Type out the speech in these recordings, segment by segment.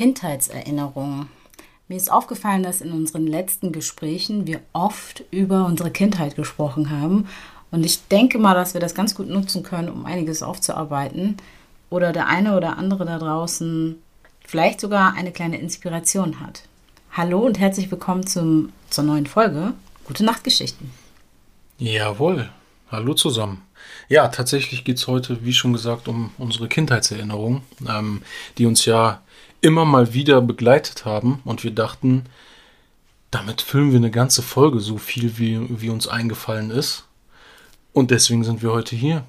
Kindheitserinnerungen. Mir ist aufgefallen, dass in unseren letzten Gesprächen wir oft über unsere Kindheit gesprochen haben und ich denke mal, dass wir das ganz gut nutzen können, um einiges aufzuarbeiten. Oder der eine oder andere da draußen vielleicht sogar eine kleine Inspiration hat. Hallo und herzlich willkommen zum, zur neuen Folge Gute Nachtgeschichten. Jawohl, hallo zusammen. Ja, tatsächlich geht es heute, wie schon gesagt, um unsere Kindheitserinnerungen, ähm, die uns ja immer mal wieder begleitet haben. Und wir dachten, damit füllen wir eine ganze Folge, so viel wie, wie uns eingefallen ist. Und deswegen sind wir heute hier.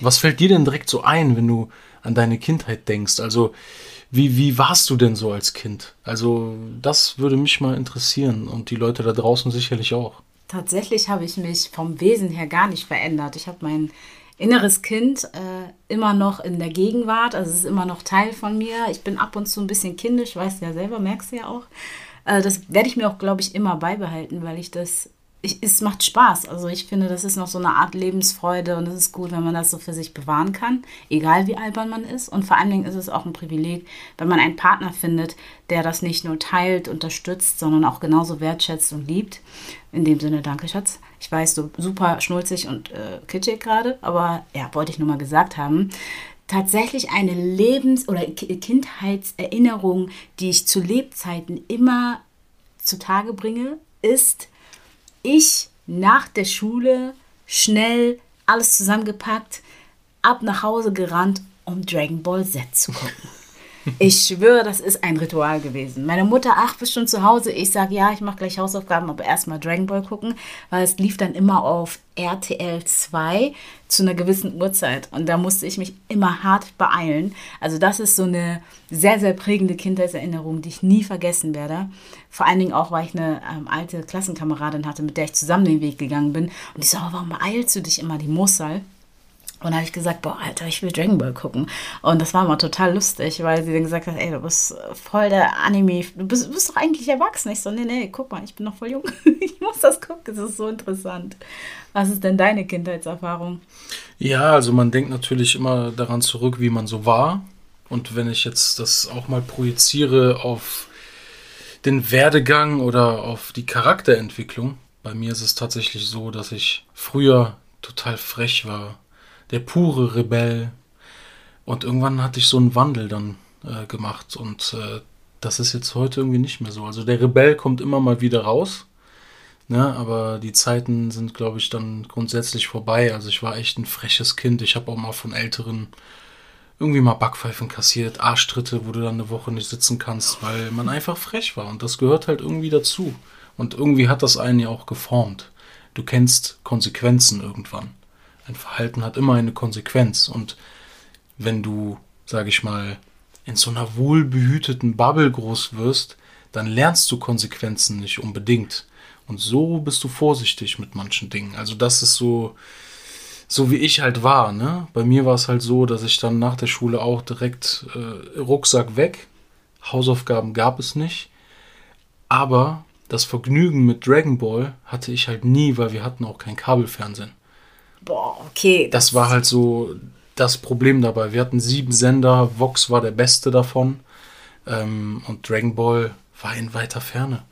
Was fällt dir denn direkt so ein, wenn du an deine Kindheit denkst? Also, wie, wie warst du denn so als Kind? Also, das würde mich mal interessieren und die Leute da draußen sicherlich auch. Tatsächlich habe ich mich vom Wesen her gar nicht verändert. Ich habe mein inneres Kind äh, immer noch in der Gegenwart, also es ist immer noch Teil von mir. Ich bin ab und zu ein bisschen kindisch, weißt du ja selber, merkst du ja auch. Äh, das werde ich mir auch, glaube ich, immer beibehalten, weil ich das ich, es macht Spaß. Also ich finde, das ist noch so eine Art Lebensfreude und es ist gut, wenn man das so für sich bewahren kann, egal wie albern man ist. Und vor allen Dingen ist es auch ein Privileg, wenn man einen Partner findet, der das nicht nur teilt, unterstützt, sondern auch genauso wertschätzt und liebt. In dem Sinne, danke Schatz. Ich weiß, so super schnulzig und äh, kitschig gerade, aber ja, wollte ich nur mal gesagt haben tatsächlich eine Lebens- oder Kindheitserinnerung, die ich zu Lebzeiten immer zutage bringe, ist ich nach der Schule schnell alles zusammengepackt, ab nach Hause gerannt, um Dragon Ball Z zu gucken. Ich schwöre, das ist ein Ritual gewesen. Meine Mutter, ach, bist schon zu Hause? Ich sage, ja, ich mache gleich Hausaufgaben, aber erstmal Dragon Ball gucken, weil es lief dann immer auf RTL 2 zu einer gewissen Uhrzeit. Und da musste ich mich immer hart beeilen. Also das ist so eine sehr, sehr prägende Kindheitserinnerung, die ich nie vergessen werde. Vor allen Dingen auch, weil ich eine ähm, alte Klassenkameradin hatte, mit der ich zusammen den Weg gegangen bin. Und ich so, warum beeilst du dich immer? Die muss halt. Und dann habe ich gesagt, boah, Alter, ich will Dragon Ball gucken. Und das war mal total lustig, weil sie dann gesagt hat, ey, du bist voll der Anime, du bist, bist doch eigentlich erwachsen. Ich so, nee, nee, guck mal, ich bin noch voll jung. ich muss das gucken, das ist so interessant. Was ist denn deine Kindheitserfahrung? Ja, also man denkt natürlich immer daran zurück, wie man so war. Und wenn ich jetzt das auch mal projiziere auf den Werdegang oder auf die Charakterentwicklung, bei mir ist es tatsächlich so, dass ich früher total frech war der pure Rebell. Und irgendwann hatte ich so einen Wandel dann äh, gemacht und äh, das ist jetzt heute irgendwie nicht mehr so. Also der Rebell kommt immer mal wieder raus, ne? aber die Zeiten sind, glaube ich, dann grundsätzlich vorbei. Also ich war echt ein freches Kind. Ich habe auch mal von Älteren irgendwie mal Backpfeifen kassiert, Arschtritte, wo du dann eine Woche nicht sitzen kannst, weil man einfach frech war und das gehört halt irgendwie dazu. Und irgendwie hat das einen ja auch geformt. Du kennst Konsequenzen irgendwann ein Verhalten hat immer eine Konsequenz. Und wenn du, sage ich mal, in so einer wohlbehüteten Bubble groß wirst, dann lernst du Konsequenzen nicht unbedingt. Und so bist du vorsichtig mit manchen Dingen. Also das ist so, so wie ich halt war. Ne? Bei mir war es halt so, dass ich dann nach der Schule auch direkt äh, Rucksack weg. Hausaufgaben gab es nicht. Aber das Vergnügen mit Dragon Ball hatte ich halt nie, weil wir hatten auch kein Kabelfernsehen. Boah, okay. Das war halt so das Problem dabei. Wir hatten sieben Sender, Vox war der beste davon ähm, und Dragon Ball war in weiter Ferne.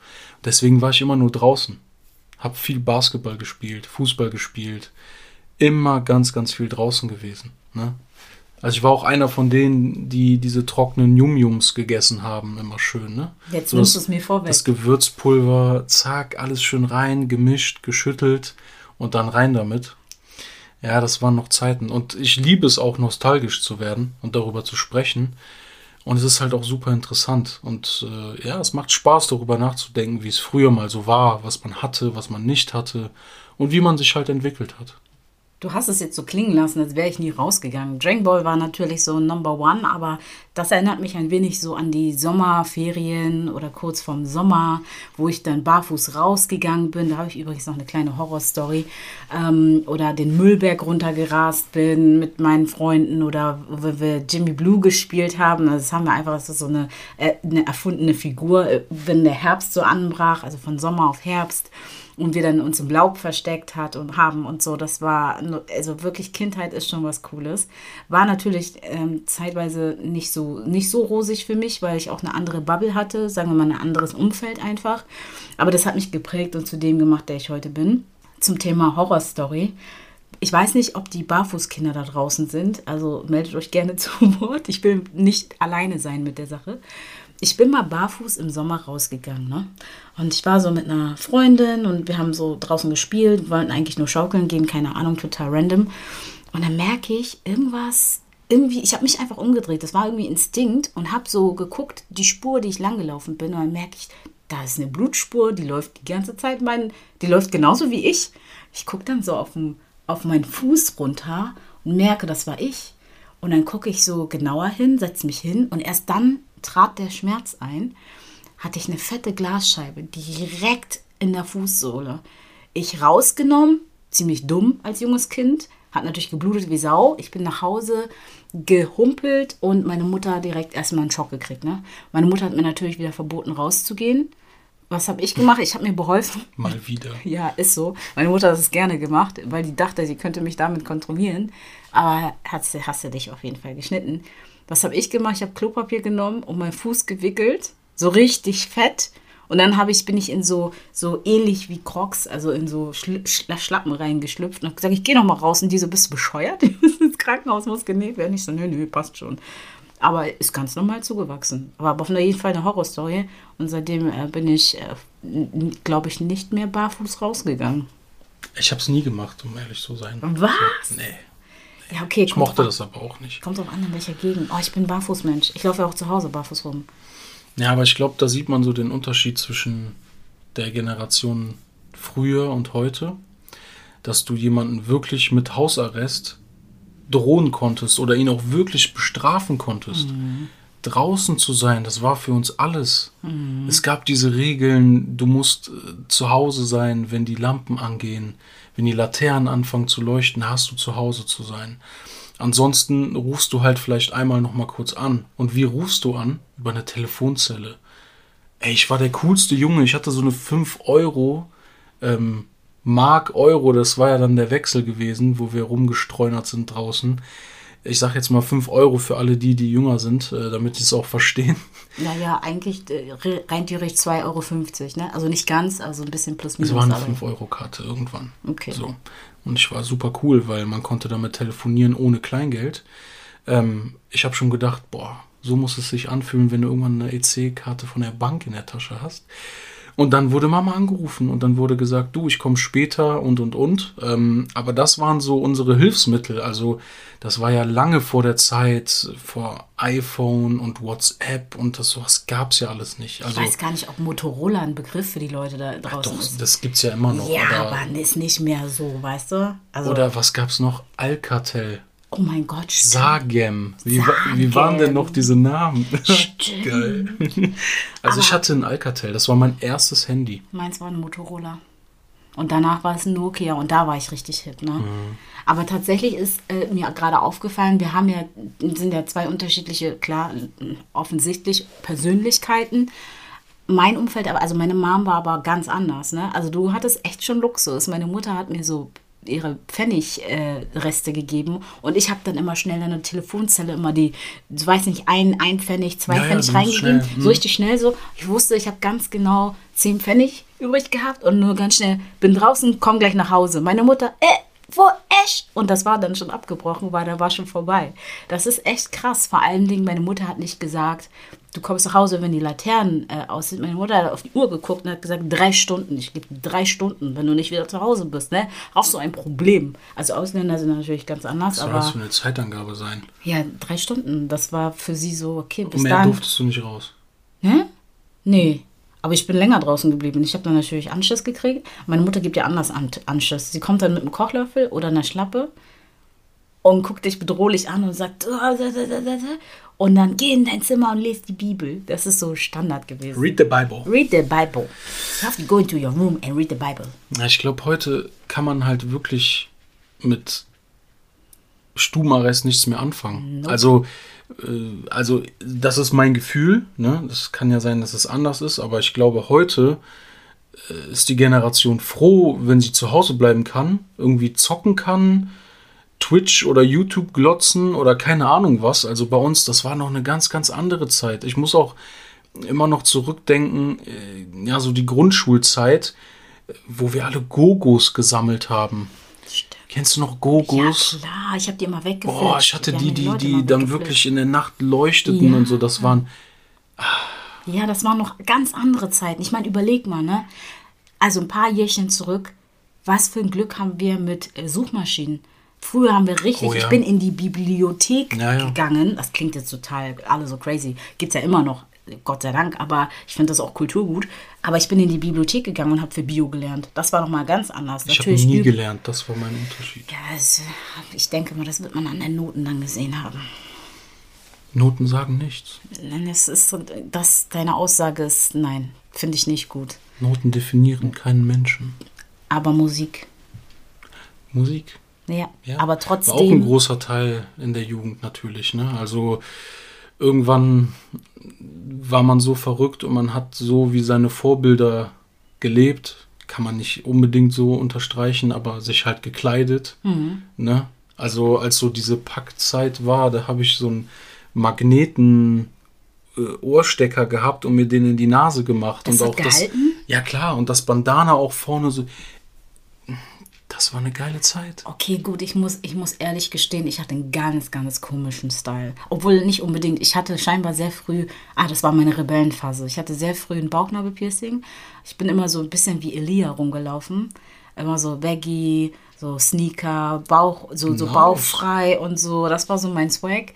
Deswegen war ich immer nur draußen. Hab viel Basketball gespielt, Fußball gespielt, immer ganz, ganz viel draußen gewesen. Ne? Also ich war auch einer von denen, die diese trockenen Yum-Yums gegessen haben, immer schön. Ne? Jetzt so nimmst du es mir vorweg. Das Gewürzpulver, zack, alles schön rein, gemischt, geschüttelt und dann rein damit. Ja, das waren noch Zeiten. Und ich liebe es auch, nostalgisch zu werden und darüber zu sprechen. Und es ist halt auch super interessant. Und äh, ja, es macht Spaß, darüber nachzudenken, wie es früher mal so war, was man hatte, was man nicht hatte und wie man sich halt entwickelt hat. Du hast es jetzt so klingen lassen, als wäre ich nie rausgegangen. Dragon Ball war natürlich so Number One, aber das erinnert mich ein wenig so an die Sommerferien oder kurz vorm Sommer, wo ich dann barfuß rausgegangen bin. Da habe ich übrigens noch eine kleine Horrorstory. Ähm, oder den Müllberg runtergerast bin mit meinen Freunden oder wo wir Jimmy Blue gespielt haben. Also das haben wir einfach, das ist so eine, äh, eine erfundene Figur, äh, wenn der Herbst so anbrach, also von Sommer auf Herbst und wir dann uns im Laub versteckt hat und haben und so. Das war, also wirklich Kindheit ist schon was Cooles. War natürlich ähm, zeitweise nicht so, nicht so rosig für mich, weil ich auch eine andere Bubble hatte, sagen wir mal ein anderes Umfeld einfach. Aber das hat mich geprägt und zu dem gemacht, der ich heute bin. Zum Thema Horrorstory. Ich weiß nicht, ob die Barfußkinder da draußen sind. Also meldet euch gerne zu Wort. Ich will nicht alleine sein mit der Sache ich bin mal barfuß im Sommer rausgegangen. Ne? Und ich war so mit einer Freundin und wir haben so draußen gespielt, wollten eigentlich nur schaukeln gehen, keine Ahnung, total random. Und dann merke ich, irgendwas, irgendwie, ich habe mich einfach umgedreht. Das war irgendwie Instinkt und habe so geguckt, die Spur, die ich langgelaufen bin. Und dann merke ich, da ist eine Blutspur, die läuft die ganze Zeit, mein, die läuft genauso wie ich. Ich gucke dann so auf, auf meinen Fuß runter und merke, das war ich. Und dann gucke ich so genauer hin, setze mich hin und erst dann trat der Schmerz ein, hatte ich eine fette Glasscheibe direkt in der Fußsohle. Ich rausgenommen, ziemlich dumm als junges Kind, hat natürlich geblutet wie Sau. Ich bin nach Hause gehumpelt und meine Mutter direkt erstmal einen Schock gekriegt. Ne? Meine Mutter hat mir natürlich wieder verboten, rauszugehen. Was habe ich gemacht? Ich habe mir beholfen. Mal wieder. Ja, ist so. Meine Mutter hat es gerne gemacht, weil die dachte, sie könnte mich damit kontrollieren. Aber hast, hast du dich auf jeden Fall geschnitten. Was habe ich gemacht? Ich habe Klopapier genommen und meinen Fuß gewickelt, so richtig fett. Und dann habe ich, bin ich in so, so ähnlich wie Crocs, also in so Schla Schla Schlappen reingeschlüpft und habe gesagt, ich gehe noch mal raus. Und die so, bist du bescheuert? ins Krankenhaus muss genäht werden. Ich so, nö, nö, passt schon. Aber ist ganz normal zugewachsen. Aber auf jeden Fall eine Horrorstory. Und seitdem äh, bin ich, äh, glaube ich, nicht mehr barfuß rausgegangen. Ich habe es nie gemacht, um ehrlich zu sein. Was? So, nee. Ja, okay. Ich mochte das aber auch nicht. Kommt auch an, in welcher Gegend. Oh, ich bin Barfußmensch. Ich laufe ja auch zu Hause barfuß rum. Ja, aber ich glaube, da sieht man so den Unterschied zwischen der Generation früher und heute, dass du jemanden wirklich mit Hausarrest drohen konntest oder ihn auch wirklich bestrafen konntest. Mhm. Draußen zu sein, das war für uns alles. Mhm. Es gab diese Regeln, du musst äh, zu Hause sein, wenn die Lampen angehen wenn die Laternen anfangen zu leuchten, hast du zu Hause zu sein. Ansonsten rufst du halt vielleicht einmal noch mal kurz an. Und wie rufst du an? Über eine Telefonzelle. Ey, ich war der coolste Junge. Ich hatte so eine 5 Euro ähm, Mark Euro. Das war ja dann der Wechsel gewesen, wo wir rumgestreunert sind draußen ich sage jetzt mal 5 Euro für alle die, die jünger sind, äh, damit sie es auch verstehen. Naja, eigentlich äh, rein theoretisch 2,50 Euro, ne? Also nicht ganz, also ein bisschen plus minus. Es war eine 5-Euro-Karte irgendwann. Okay. So. Und ich war super cool, weil man konnte damit telefonieren ohne Kleingeld. Ähm, ich habe schon gedacht, boah, so muss es sich anfühlen, wenn du irgendwann eine EC-Karte von der Bank in der Tasche hast. Und dann wurde Mama angerufen und dann wurde gesagt, du, ich komme später und und und. Ähm, aber das waren so unsere Hilfsmittel. Also das war ja lange vor der Zeit, vor iPhone und WhatsApp und das sowas gab es ja alles nicht. Also, ich weiß gar nicht, ob Motorola ein Begriff für die Leute da draußen doch, ist. Das gibt es ja immer noch. Ja, aber, ist nicht mehr so, weißt du? Also, oder was gab es noch? Alcatel. Oh mein Gott, stimmt. Sagem. Wie, Sagem. wie waren denn noch diese Namen? Stimmt. Geil. Also Aber ich hatte ein Alcatel, das war mein erstes Handy. Meins war ein Motorola. Und danach war es ein Nokia und da war ich richtig hip. Ne? Mhm. Aber tatsächlich ist äh, mir gerade aufgefallen, wir haben ja, sind ja zwei unterschiedliche, klar, offensichtlich Persönlichkeiten. Mein Umfeld, also meine Mom war aber ganz anders. Ne? Also du hattest echt schon Luxus. Meine Mutter hat mir so ihre Pfennigreste äh, gegeben und ich habe dann immer schnell in eine Telefonzelle immer die, ich weiß nicht, ein, ein Pfennig, zwei ja, Pfennig ja, reingegeben, so richtig schnell so. Ich wusste, ich habe ganz genau zehn Pfennig übrig gehabt und nur ganz schnell bin draußen, komm gleich nach Hause. Meine Mutter, äh, wo echt? Und das war dann schon abgebrochen, weil da war schon vorbei. Das ist echt krass. Vor allen Dingen, meine Mutter hat nicht gesagt, Du kommst nach Hause, wenn die Laternen äh, aus sind. Meine Mutter hat auf die Uhr geguckt und hat gesagt, drei Stunden. Ich gebe drei Stunden, wenn du nicht wieder zu Hause bist. Ne? Auch so ein Problem. Also Ausländer sind natürlich ganz anders. Das soll aber das für eine Zeitangabe sein. ja, drei Stunden. Das war für sie so, okay, bis Und mehr dann. durftest du nicht raus. Ne? Nee. Aber ich bin länger draußen geblieben. Ich habe dann natürlich Anschiss gekriegt. Meine Mutter gibt ja anders An Anschiss. Sie kommt dann mit einem Kochlöffel oder einer Schlappe und guckt dich bedrohlich an und sagt, "Ah, da, da, da, da, da." und dann geh in dein Zimmer und lese die Bibel. Das ist so Standard gewesen. Read the Bible. Read the Bible. You have to go into your room and read the Bible. Ja, ich glaube, heute kann man halt wirklich mit Stubenarrest nichts mehr anfangen. Also, äh, also, das ist mein Gefühl. Ne? Das kann ja sein, dass es anders ist, aber ich glaube, heute äh, ist die Generation froh, wenn sie zu Hause bleiben kann, irgendwie zocken kann, Twitch oder YouTube glotzen oder keine Ahnung was. Also bei uns, das war noch eine ganz, ganz andere Zeit. Ich muss auch immer noch zurückdenken, äh, ja, so die Grundschulzeit, wo wir alle Gogos gesammelt haben. Kennst du noch Ja, Gogos? klar. Ich habe die immer weggefilmt. Boah, ich hatte die, die, die dann wirklich in in der Nacht leuchteten Ja. und so. Das waren, Ja, das waren noch ganz andere Zeiten. Ich meine, überleg mal, ne? Also ein paar Jährchen zurück, was für ein Glück haben wir mit äh, Suchmaschinen. Früher haben wir richtig, Oh ja. ich bin in die Bibliothek Ja, ja. gegangen. Das klingt jetzt total alle so crazy. Gibt's ja immer noch, Gott sei Dank, aber ich finde das auch Kulturgut. Aber ich bin in die Bibliothek gegangen und habe für Bio gelernt. Das war noch mal ganz anders. ich habe nie gelernt. Das war mein Unterschied. Ja, das, ich denke mal, das wird man an den Noten dann gesehen haben. Noten sagen nichts. Nein, Das ist so, das, deine Aussage ist, nein, finde ich nicht gut. Noten definieren keinen Menschen. Aber Musik, Musik. Ja, Ja, aber War auch ein trotzdem. großer Teil in der Jugend natürlich. Ne? Also irgendwann war man so verrückt und man hat so wie seine Vorbilder gelebt. Kann man nicht unbedingt so unterstreichen, aber sich halt gekleidet. Mhm. Ne? Also als so diese Packzeit war, da habe ich so einen Magneten äh, Ohrstecker gehabt und mir den in die Nase gemacht. Das und auch das, gehalten? ja klar, und das Bandana auch vorne so. Das war eine geile Zeit. Okay, gut, ich muss, ich muss ehrlich gestehen, ich hatte einen ganz, ganz komischen Style. Obwohl nicht unbedingt. Ich hatte scheinbar sehr früh, ah, das war meine Rebellenphase. Ich hatte sehr früh ein Bauchnabelpiercing. Ich bin immer so ein bisschen wie Elia rumgelaufen. Immer so baggy, so Sneaker, Bauch, so, so Nice. bauchfrei und so. Das war so mein Swag.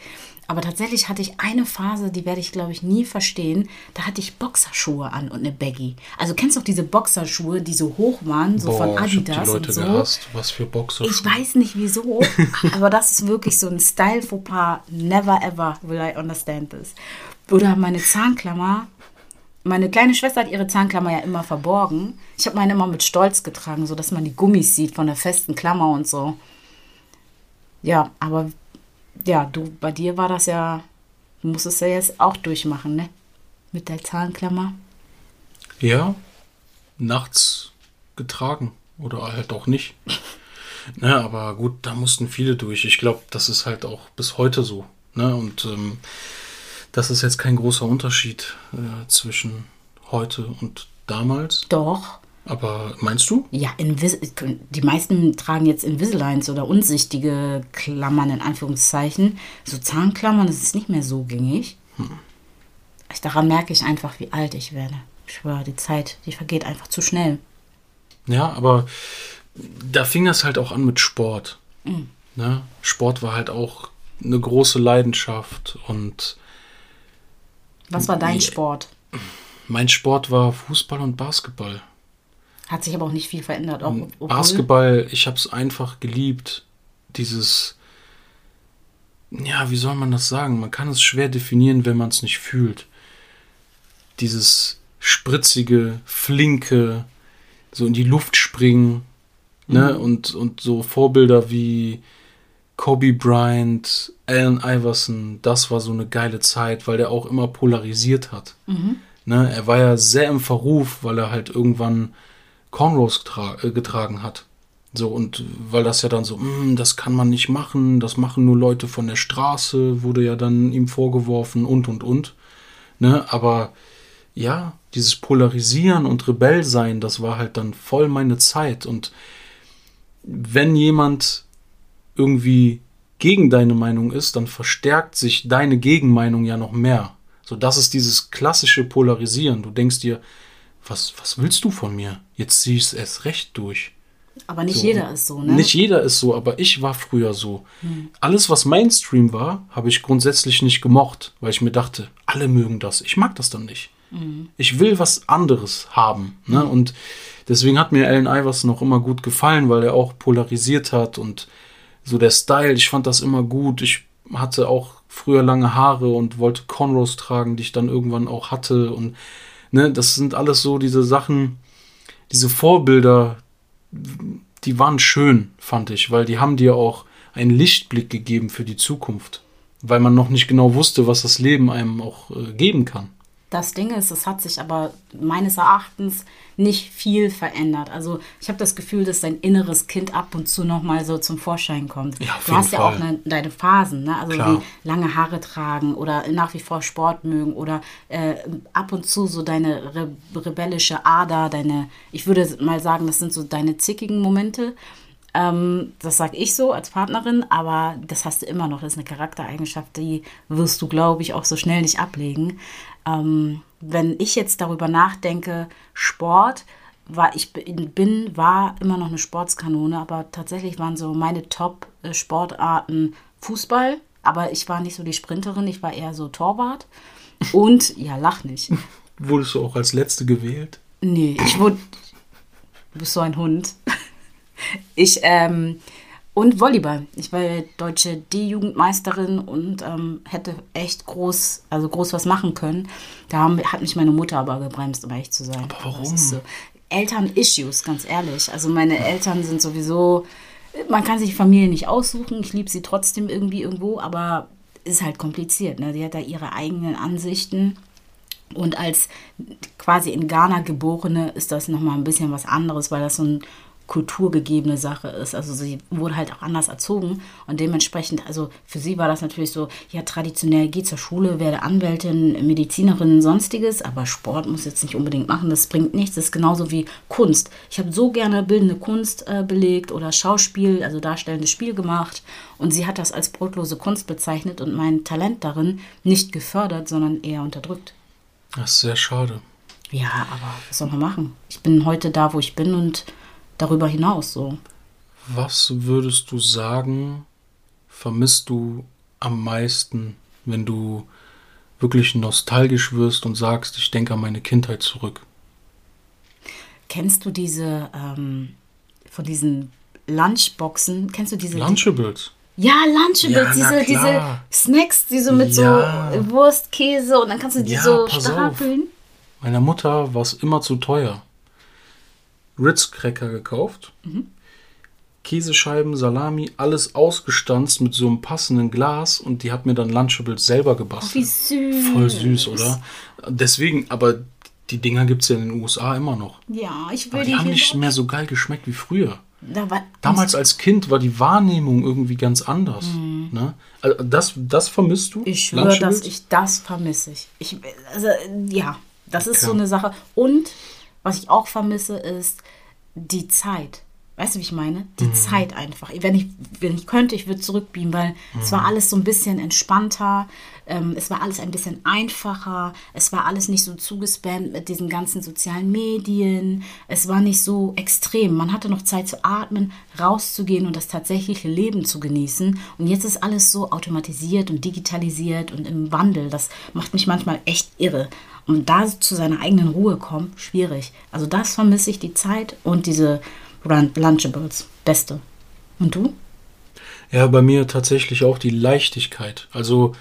Aber tatsächlich hatte ich eine Phase, die werde ich, glaube ich, nie verstehen. Da hatte ich Boxerschuhe an und eine Baggy. Also kennst du auch diese Boxerschuhe, die so hoch waren, so von Boah, ich hab Adidas die Leute und so. gehasst. Was für Boxer. Ich weiß nicht wieso, aber das ist wirklich so ein Style Fauxpas. Never ever will I understand this. Oder meine Zahnklammer. Meine kleine Schwester hat ihre Zahnklammer ja immer verborgen. Ich habe meine immer mit Stolz getragen, so dass man die Gummis sieht von der festen Klammer und so. Ja, aber ja, du, bei dir war das ja, du musstest ja jetzt auch durchmachen, ne? Mit der Zahnklammer. Ja, nachts getragen oder halt auch nicht. Ne, aber gut, da mussten viele durch. Ich glaube, das ist halt auch bis heute so. Ne? Und ähm, das ist jetzt kein großer Unterschied äh, zwischen heute und damals. Doch. Aber meinst du? Ja, Invis die meisten tragen jetzt Invisaligns oder unsichtige Klammern in Anführungszeichen. So Zahnklammern, das ist nicht mehr so gängig. Ich, daran merke ich einfach, wie alt ich werde. Ich schwöre, die Zeit, die vergeht einfach zu schnell. Ja, aber da fing das halt auch an mit Sport. Ne? Sport war halt auch eine große Leidenschaft und Was war dein. Sport? mein Sport war Fußball und Basketball. Hat sich aber auch nicht viel verändert. Auch, Basketball, ich habe es einfach geliebt. Dieses, ja, wie soll man das sagen? Man kann es schwer definieren, wenn man es nicht fühlt. Dieses spritzige, flinke, so in die Luft springen, ne? Und, und so Vorbilder wie Kobe Bryant, Allen Iverson, das war so eine geile Zeit, weil der auch immer polarisiert hat. Ne? Er war ja sehr im Verruf, weil er halt irgendwann Cornrows getra äh, getragen hat. So, und weil das ja dann so, "Mm, das kann man nicht machen, das machen nur Leute von der Straße, wurde ja dann ihm vorgeworfen und und und. Ne? Aber ja, dieses Polarisieren und Rebell sein, das war halt dann voll meine Zeit. Und wenn jemand irgendwie gegen deine Meinung ist, dann verstärkt sich deine Gegenmeinung ja noch mehr. So, das ist dieses klassische Polarisieren. Du denkst dir, was, was willst du von mir? Jetzt zieh ich es erst recht durch. Aber nicht So. jeder ist so, ne? Nicht jeder ist so, aber ich war früher so. Alles, was Mainstream war, habe ich grundsätzlich nicht gemocht, weil ich mir dachte, alle mögen das. Ich mag das dann nicht. Ich will was anderes haben. Ne? Und deswegen hat mir Allen Iverson noch immer gut gefallen, weil er auch polarisiert hat und so der Style, ich fand das immer gut. Ich hatte auch früher lange Haare und wollte Cornrows tragen, die ich dann irgendwann auch hatte. Und ne, das sind alles so diese Sachen, diese Vorbilder, die waren schön, fand ich, weil die haben dir auch einen Lichtblick gegeben für die Zukunft. Weil man noch nicht genau wusste, was das Leben einem auch äh, geben kann. Das Ding ist, es hat sich aber meines Erachtens nicht viel verändert. Also ich habe das Gefühl, dass dein inneres Kind ab und zu noch mal so zum Vorschein kommt. Ja, du hast ja auch Fall. ne, deine Phasen, ne? also Klar. wie lange Haare tragen oder nach wie vor Sport mögen oder äh, ab und zu so deine re rebellische Ader, deine, ich würde mal sagen, das sind so deine zickigen Momente. Ähm, das sage ich so als Partnerin, aber das hast du immer noch. Das ist eine Charaktereigenschaft, die wirst du, glaube ich, auch so schnell nicht ablegen. Ähm, wenn ich jetzt darüber nachdenke, Sport, war ich bin, war immer noch eine Sportskanone, aber tatsächlich waren so meine Top-Sportarten Fußball, aber ich war nicht so die Sprinterin, ich war eher so Torwart. Und, ja, lach nicht. Wurdest du auch als Letzte gewählt? Nee, ich wurde. Du bist so ein Hund. Ich, ähm, und Volleyball. Ich war deutsche D-Jugendmeisterin und ähm, hätte echt groß, also groß was machen können. Da haben, hat mich meine Mutter aber gebremst, um ehrlich zu sein. Aber warum? so. Eltern-Issues, ganz ehrlich. Also meine Eltern sind sowieso, man kann sich die Familie nicht aussuchen. Ich liebe sie trotzdem irgendwie irgendwo, aber ist halt kompliziert. Ne? Die hat da ihre eigenen Ansichten. Und als quasi in Ghana geborene ist das nochmal ein bisschen was anderes, weil das so eine kulturgegebene Sache ist. Also sie wurde halt auch anders erzogen und dementsprechend, also für sie war das natürlich so, ja traditionell geh zur Schule, werde Anwältin, Medizinerin, sonstiges, aber Sport muss jetzt nicht unbedingt machen, das bringt nichts. Das ist genauso wie Kunst. Ich habe so gerne bildende Kunst äh, belegt oder Schauspiel, also darstellendes Spiel gemacht und sie hat das als brotlose Kunst bezeichnet und mein Talent darin nicht gefördert, sondern eher unterdrückt. Das ist sehr schade. Ja, aber was soll man machen? Ich bin heute da, wo ich bin und darüber hinaus so. Was würdest du sagen, vermisst du am meisten, wenn du wirklich nostalgisch wirst und sagst, ich denke an meine Kindheit zurück? Kennst du diese, ähm, von diesen Lunchboxen, kennst du diese? Lunchables. Ja, Lunchables, Ja, diese, diese. Snacks, die so mit Ja. so Wurst, Käse und dann kannst du die Ja, so pass auf. stapeln. Meiner Mutter war es immer zu teuer. Ritz-Cracker gekauft, Mhm. Käsescheiben, Salami, alles ausgestanzt mit so einem passenden Glas und die hat mir dann Lunchables selber gebastelt. Wie süß. Voll süß, oder? Deswegen, aber die Dinger gibt es ja in den USA immer noch. Ja, ich will Aber die haben nicht mehr so geil geschmeckt wie früher. Da Damals als Kind war die Wahrnehmung irgendwie ganz anders. Ne? Also das, das vermisst du? Mhm. Ich schwöre, dass ich das vermisse. Ich, ich also, ja, das ist Okay. so eine Sache. Und was ich auch vermisse, ist die Zeit. Weißt du, wie ich meine? Die Zeit einfach. Wenn ich, wenn ich könnte, ich würde zurückbeamen, weil es war alles so ein bisschen entspannter. Ähm, es war alles ein bisschen einfacher. Es war alles nicht so zugespammt mit diesen ganzen sozialen Medien. Es war nicht so extrem. Man hatte noch Zeit zu atmen, rauszugehen und das tatsächliche Leben zu genießen. Und jetzt ist alles so automatisiert und digitalisiert und im Wandel. Das macht mich manchmal echt irre. Und da zu seiner eigenen Ruhe kommen, schwierig. Also das vermisse ich, die Zeit und diese Lunchables. Beste. Und du? Ja, bei mir tatsächlich auch die Leichtigkeit. Also,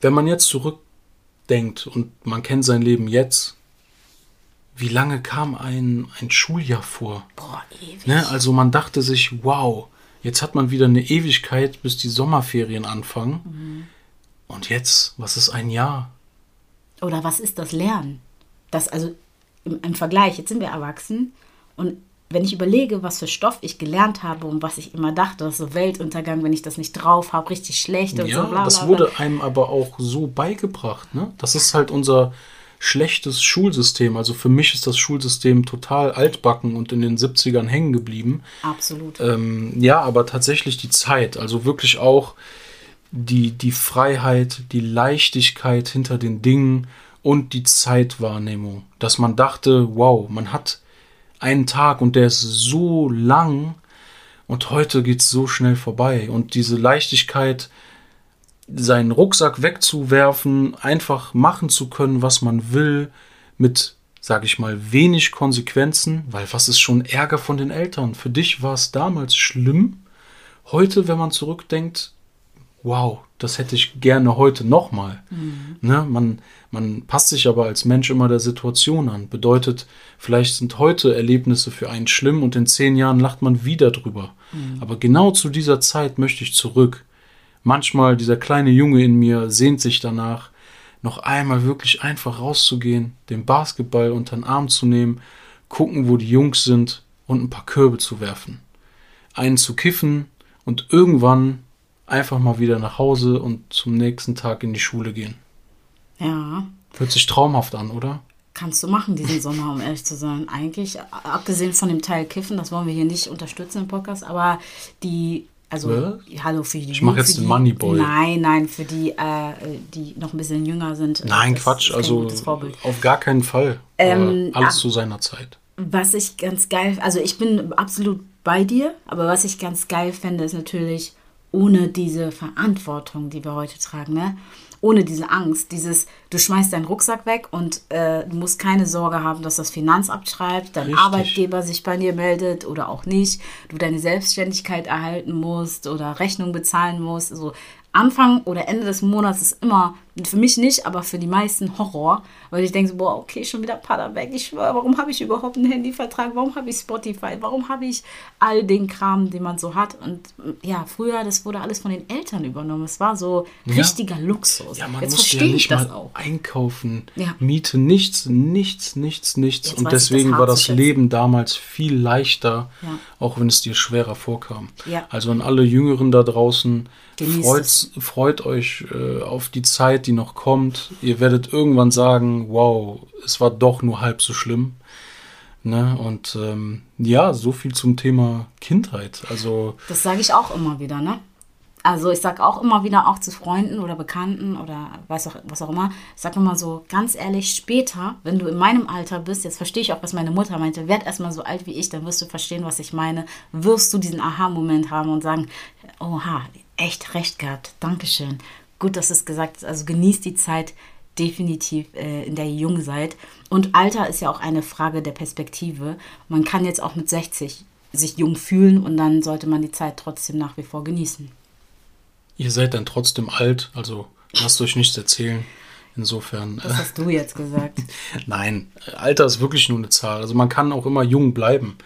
wenn man jetzt zurückdenkt und man kennt sein Leben jetzt, wie lange kam ein, ein Schuljahr vor? Boah, ewig. Ne? Also man dachte sich, wow, jetzt hat man wieder eine Ewigkeit, bis die Sommerferien anfangen. Und jetzt, was ist ein Jahr? Oder was ist das Lernen? Das also im, im Vergleich, jetzt sind wir erwachsen und wenn ich überlege, was für Stoff ich gelernt habe und was ich immer dachte, das ist so Weltuntergang, wenn ich das nicht drauf habe, richtig schlecht und Ja, so bla bla. das wurde einem aber auch so beigebracht. Ne? Das ist halt unser schlechtes Schulsystem. Also für mich ist das Schulsystem total altbacken und in den 70ern hängen geblieben. Absolut. Ähm, ja, aber tatsächlich die Zeit. Also wirklich auch, die, die Freiheit, die Leichtigkeit hinter den Dingen und die Zeitwahrnehmung. Dass man dachte, wow, man hat einen Tag und der ist so lang und heute geht es so schnell vorbei. Und diese Leichtigkeit, seinen Rucksack wegzuwerfen, einfach machen zu können, was man will, mit, sag ich mal, wenig Konsequenzen, weil was ist schon Ärger von den Eltern? Für dich war es damals schlimm. Heute, wenn man zurückdenkt, wow, das hätte ich gerne heute nochmal. Mhm. Ne, man, man passt sich aber als Mensch immer der Situation an. Bedeutet, vielleicht sind heute Erlebnisse für einen schlimm und in zehn Jahren lacht man wieder drüber. Mhm. Aber genau zu dieser Zeit möchte ich zurück. Manchmal dieser kleine Junge in mir sehnt sich danach, noch einmal wirklich einfach rauszugehen, den Basketball unter den Arm zu nehmen, gucken, wo die Jungs sind und ein paar Körbe zu werfen. Einen zu kiffen und irgendwann einfach mal wieder nach Hause und zum nächsten Tag in die Schule gehen. Ja. Hört sich traumhaft an, oder? Kannst du machen diesen Sommer, um ehrlich zu sein. Eigentlich, abgesehen von dem Teil Kiffen, das wollen wir hier nicht unterstützen im Podcast, aber die, also, Was? hallo für die. Ich mache jetzt den Moneyboy. Nein, nein, für die, äh, die noch ein bisschen jünger sind. Nein, Quatsch, also auf gar keinen Fall. Ähm, alles ab, zu seiner Zeit. Was ich ganz geil, also ich bin absolut bei dir, aber was ich ganz geil fände, ist natürlich, ohne diese Verantwortung, die wir heute tragen, ne? ohne diese Angst, dieses, du schmeißt deinen Rucksack weg und äh, du musst keine Sorge haben, dass das Finanzamt schreibt, dein Richtig. Arbeitgeber sich bei dir meldet oder auch nicht, du deine Selbstständigkeit erhalten musst oder Rechnung bezahlen musst. Also Anfang oder Ende des Monats ist immer, für mich nicht, aber für die meisten Horror, weil ich denke so, boah, okay, schon wieder Paderberg, ich schwöre, warum habe ich überhaupt einen Handyvertrag, warum habe ich Spotify, warum habe ich all den Kram, den man so hat und ja, früher, das wurde alles von den Eltern übernommen, es war so ja. richtiger Luxus. Ja, man Jetzt muss ja nicht mal auch. einkaufen, ja. Miete, nichts, nichts, nichts, nichts Jetzt und deswegen das war das Leben damals viel leichter, ja. auch wenn es dir schwerer vorkam. Also an alle Jüngeren da draußen, Freut, freut, euch äh, auf die Zeit, die noch kommt. Ihr werdet irgendwann sagen, wow, es war doch nur halb so schlimm. Ne? Und ähm, ja, so viel zum Thema Kindheit. Also das sage ich auch immer wieder, ne? Also ich sage auch immer wieder, auch zu Freunden oder Bekannten oder was auch, was auch immer, ich sage immer so, ganz ehrlich, später, wenn du in meinem Alter bist, jetzt verstehe ich auch, was meine Mutter meinte, werd erstmal so alt wie ich, dann wirst du verstehen, was ich meine, wirst du diesen Aha-Moment haben und sagen, oha, echt recht gehabt. Dankeschön. Gut, dass es gesagt ist. Also genießt die Zeit definitiv, äh, in der ihr jung seid. Und Alter ist ja auch eine Frage der Perspektive. Man kann jetzt auch mit 60 sich jung fühlen und dann sollte man die Zeit trotzdem nach wie vor genießen. Ihr seid dann trotzdem alt, also lasst euch nichts erzählen. Insofern. Das hast du jetzt gesagt. Nein, Alter ist wirklich nur eine Zahl. Also man kann auch immer jung bleiben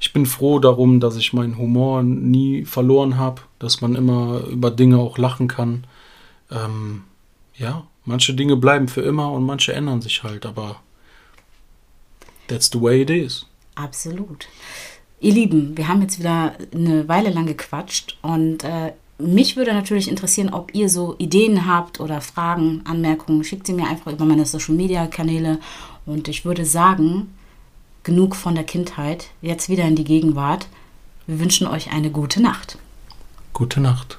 ich bin froh darum, dass ich meinen Humor nie verloren habe, dass man immer über Dinge auch lachen kann. Ähm, ja, manche Dinge bleiben für immer und manche ändern sich halt, aber that's the way it is. Absolut. Ihr Lieben, wir haben jetzt wieder eine Weile lang gequatscht und äh, mich würde natürlich interessieren, ob ihr so Ideen habt oder Fragen, Anmerkungen. Schickt sie mir einfach über meine Social Media Kanäle und ich würde sagen, genug von der Kindheit, jetzt wieder in die Gegenwart. Wir wünschen euch eine gute Nacht. Gute Nacht.